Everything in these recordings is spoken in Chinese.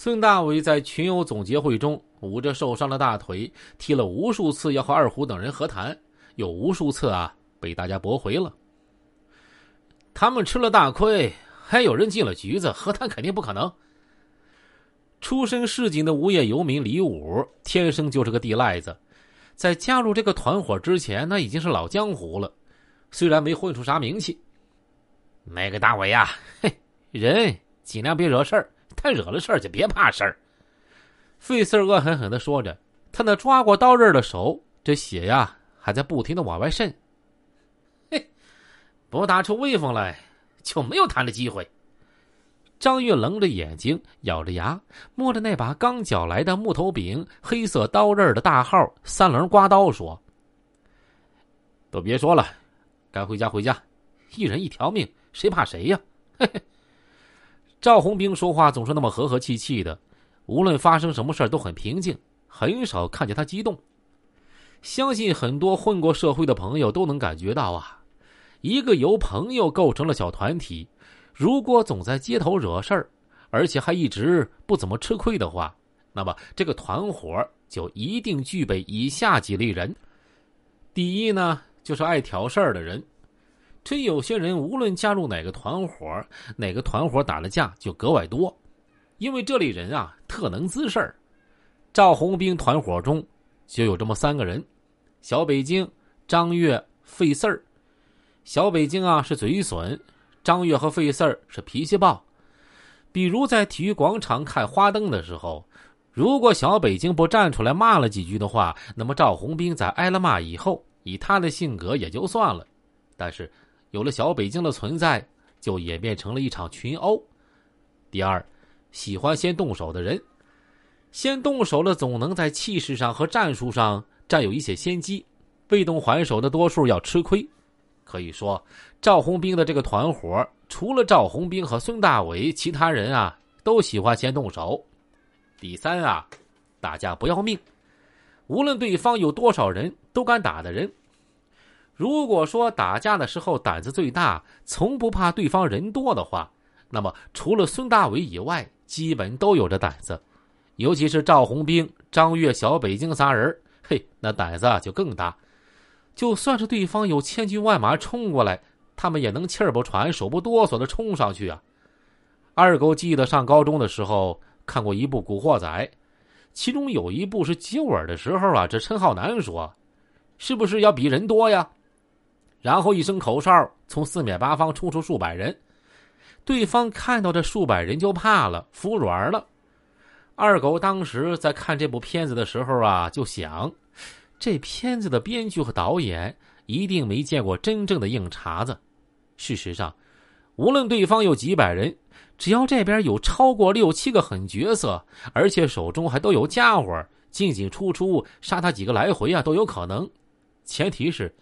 孙大伟在群友总结会中捂着受伤的大腿，提了无数次要和二虎等人和谈，又无数次啊被大家驳回了。他们吃了大亏，还有人进了局子，和谈肯定不可能。出身市井的无业游民李武，天生就是个地赖子，在加入这个团伙之前，那已经是老江湖了，虽然没混出啥名气。那个大伟呀，嘿，人尽量别惹事儿。他惹了事儿就别怕事儿。费四恶狠狠的说着，他那抓过刀刃的手，这血呀还在不停的往外渗。嘿，不打出威风来，就没有谈的机会。张月冷着眼睛，咬着牙，摸着那把刚绞来的木头柄、黑色刀刃的大号三棱刮刀，说：“都别说了，该回家回家，一人一条命，谁怕谁呀？”嘿嘿。赵红兵说话总是那么和和气气的，无论发生什么事都很平静，很少看见他激动。相信很多混过社会的朋友都能感觉到啊，一个由朋友构成的小团体，如果总在街头惹事儿，而且还一直不怎么吃亏的话，那么这个团伙就一定具备以下几类人：第一呢，就是爱挑事儿的人。所以有些人无论加入哪个团伙，哪个团伙打的架就格外多，因为这类人啊特能滋事儿。赵红兵团伙中就有这么三个人：小北京、张月、费四儿。小北京啊是嘴损，张月和费四儿是脾气暴。比如在体育广场看花灯的时候，如果小北京不站出来骂了几句的话，那么赵红兵在挨了骂以后，以他的性格也就算了，但是。有了小北京的存在，就演变成了一场群殴。第二，喜欢先动手的人，先动手的总能在气势上和战术上占有一些先机，被动还手的多数要吃亏。可以说，赵红兵的这个团伙，除了赵红兵和孙大伟，其他人啊都喜欢先动手。第三啊，打架不要命，无论对方有多少人，都敢打的人。如果说打架的时候胆子最大，从不怕对方人多的话，那么除了孙大伟以外，基本都有着胆子。尤其是赵红兵、张月、小北京仨人，嘿，那胆子就更大。就算是对方有千军万马冲过来，他们也能气儿不喘、手不哆嗦的冲上去啊。二狗记得上高中的时候看过一部《古惑仔》，其中有一部是接吻的时候啊，这陈浩南说：“是不是要比人多呀？”然后一声口哨，从四面八方冲出数百人，对方看到这数百人就怕了，服软了。二狗当时在看这部片子的时候啊，就想，这片子的编剧和导演一定没见过真正的硬茬子。事实上，无论对方有几百人，只要这边有超过六七个狠角色，而且手中还都有家伙，进进出出杀他几个来回啊都有可能。前提是。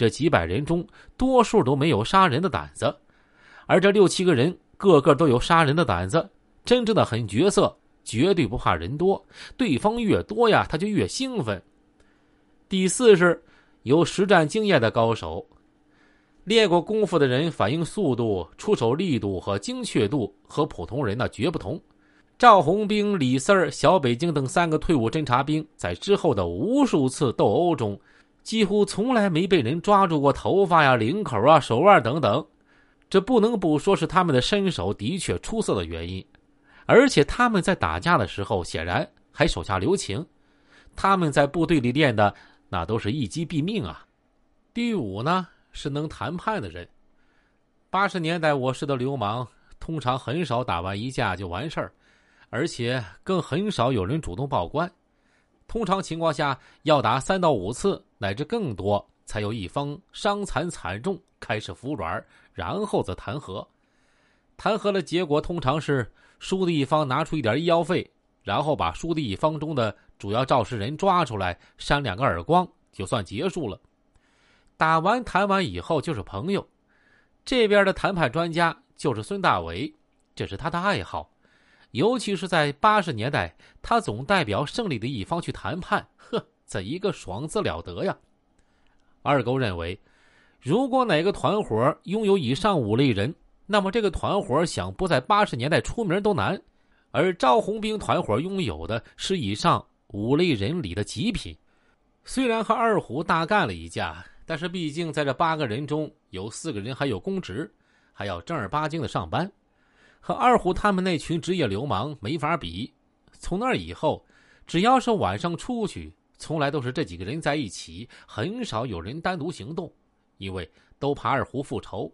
这几百人中，多数都没有杀人的胆子，而这六七个人个个都有杀人的胆子。真正的狠角色绝对不怕人多，对方越多呀，他就越兴奋。第四是有实战经验的高手，练过功夫的人，反应速度、出手力度和精确度和普通人那绝不同。赵红兵、李四儿、小北京等三个退伍侦察兵，在之后的无数次斗殴中。几乎从来没被人抓住过头发呀、领口啊、手腕等等，这不能不说是他们的身手的确出色的原因。而且他们在打架的时候显然还手下留情，他们在部队里练的那都是一击毙命啊。第五呢是能谈判的人。八十年代我市的流氓通常很少打完一架就完事儿，而且更很少有人主动报官。通常情况下，要打三到五次乃至更多，才有一方伤残惨重，开始服软，然后再谈和。谈和的结果通常是输的一方拿出一点医药费，然后把输的一方中的主要肇事人抓出来，扇两个耳光，就算结束了。打完谈完以后就是朋友。这边的谈判专家就是孙大伟，这是他的爱好。尤其是在八十年代，他总代表胜利的一方去谈判，呵，怎一个爽字了得呀！二狗认为，如果哪个团伙拥有以上五类人，那么这个团伙想不在八十年代出名都难。而赵红兵团伙拥有的是以上五类人里的极品。虽然和二虎大干了一架，但是毕竟在这八个人中有四个人还有公职，还要正儿八经的上班，和二虎他们那群职业流氓没法比。从那以后，只要是晚上出去，从来都是这几个人在一起，很少有人单独行动，因为都怕二虎复仇，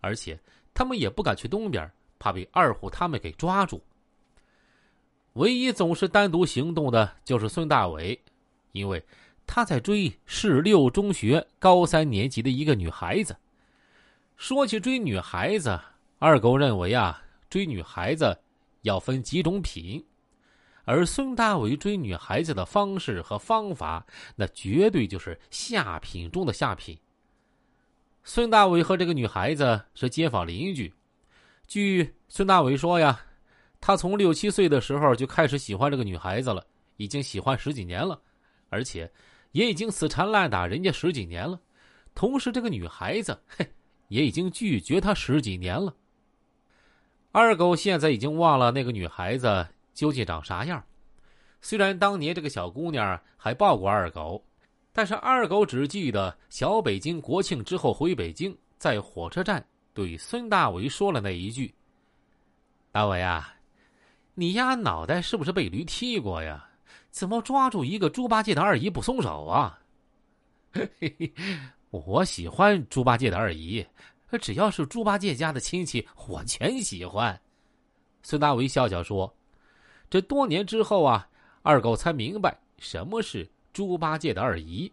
而且他们也不敢去东边，怕被二虎他们给抓住。唯一总是单独行动的就是孙大伟，因为他在追市六中学高三年级的一个女孩子。说起追女孩子，二狗认为啊，追女孩子要分几种品。而孙大伟追女孩子的方式和方法，那绝对就是下品中的下品。孙大伟和这个女孩子是街坊邻居，据孙大伟说呀，他从六七岁的时候就开始喜欢这个女孩子了，已经喜欢十几年了，而且也已经死缠烂打人家十几年了。同时，这个女孩子嘿，也已经拒绝他十几年了。二狗现在已经忘了那个女孩子。究竟长啥样？虽然当年这个小姑娘还抱过二狗，但是二狗只记得小北京国庆之后回北京，在火车站对孙大伟说了那一句：“大伟啊，你丫脑袋是不是被驴踢过呀？怎么抓住一个猪八戒的二姨不松手啊？” 嘿嘿，我喜欢猪八戒的二姨，只要是猪八戒家的亲戚，我全喜欢。孙大伟笑笑说。这多年之后啊，二狗才明白什么是猪八戒的二姨。